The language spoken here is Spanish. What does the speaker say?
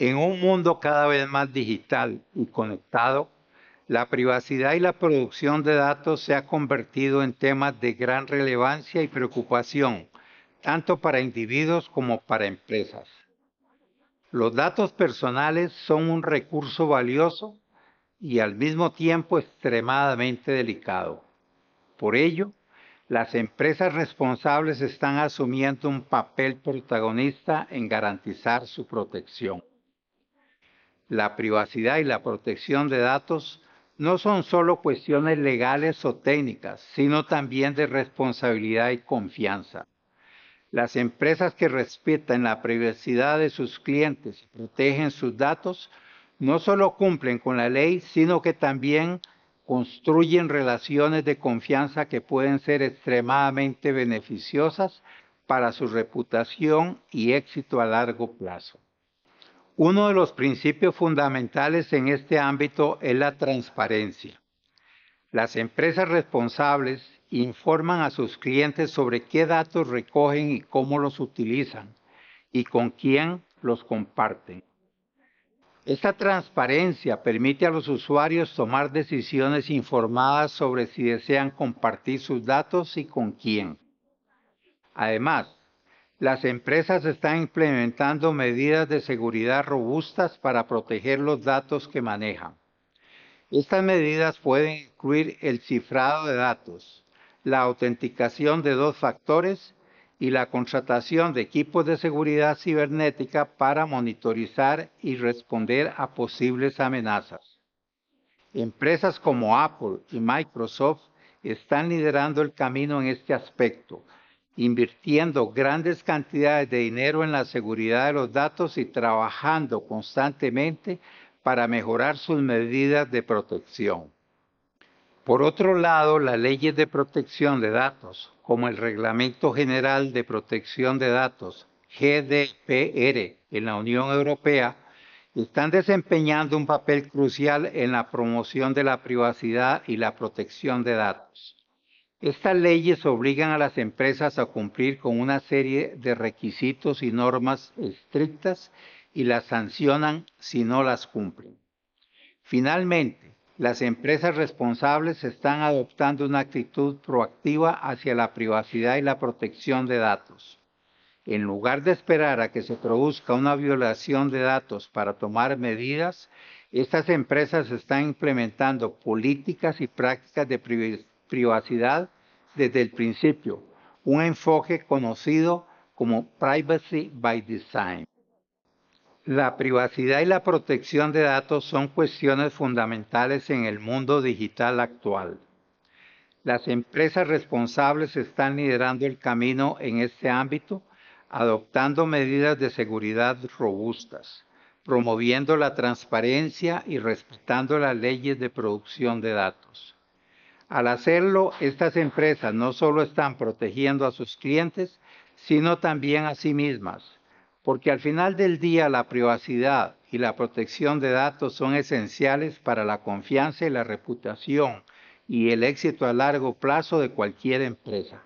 En un mundo cada vez más digital y conectado, la privacidad y la producción de datos se ha convertido en temas de gran relevancia y preocupación, tanto para individuos como para empresas. Los datos personales son un recurso valioso y al mismo tiempo extremadamente delicado. Por ello, las empresas responsables están asumiendo un papel protagonista en garantizar su protección la privacidad y la protección de datos no son solo cuestiones legales o técnicas, sino también de responsabilidad y confianza. Las empresas que respetan la privacidad de sus clientes y protegen sus datos no solo cumplen con la ley, sino que también construyen relaciones de confianza que pueden ser extremadamente beneficiosas para su reputación y éxito a largo plazo. Uno de los principios fundamentales en este ámbito es la transparencia. Las empresas responsables informan a sus clientes sobre qué datos recogen y cómo los utilizan y con quién los comparten. Esta transparencia permite a los usuarios tomar decisiones informadas sobre si desean compartir sus datos y con quién. Además, las empresas están implementando medidas de seguridad robustas para proteger los datos que manejan. Estas medidas pueden incluir el cifrado de datos, la autenticación de dos factores y la contratación de equipos de seguridad cibernética para monitorizar y responder a posibles amenazas. Empresas como Apple y Microsoft están liderando el camino en este aspecto, invirtiendo grandes cantidades de dinero en la seguridad de los datos y trabajando constantemente para mejorar sus medidas de protección. Por otro lado, las leyes de protección de datos, como el Reglamento General de Protección de Datos, GDPR, en la Unión Europea, están desempeñando un papel crucial en la promoción de la privacidad y la protección de datos. Estas leyes obligan a las empresas a cumplir con una serie de requisitos y normas estrictas y las sancionan si no las cumplen. Finalmente, las empresas responsables están adoptando una actitud proactiva hacia la privacidad y la protección de datos. En lugar de esperar a que se produzca una violación de datos para tomar medidas, estas empresas están implementando políticas y prácticas de privacidad desde el principio, un enfoque conocido como Privacy by Design. La privacidad y la protección de datos son cuestiones fundamentales en el mundo digital actual. Las empresas responsables están liderando el camino en este ámbito, adoptando medidas de seguridad robustas, promoviendo la transparencia y respetando las leyes de producción de datos. Al hacerlo, estas empresas no solo están protegiendo a sus clientes, sino también a sí mismas, porque al final del día la privacidad y la protección de datos son esenciales para la confianza y la reputación y el éxito a largo plazo de cualquier empresa.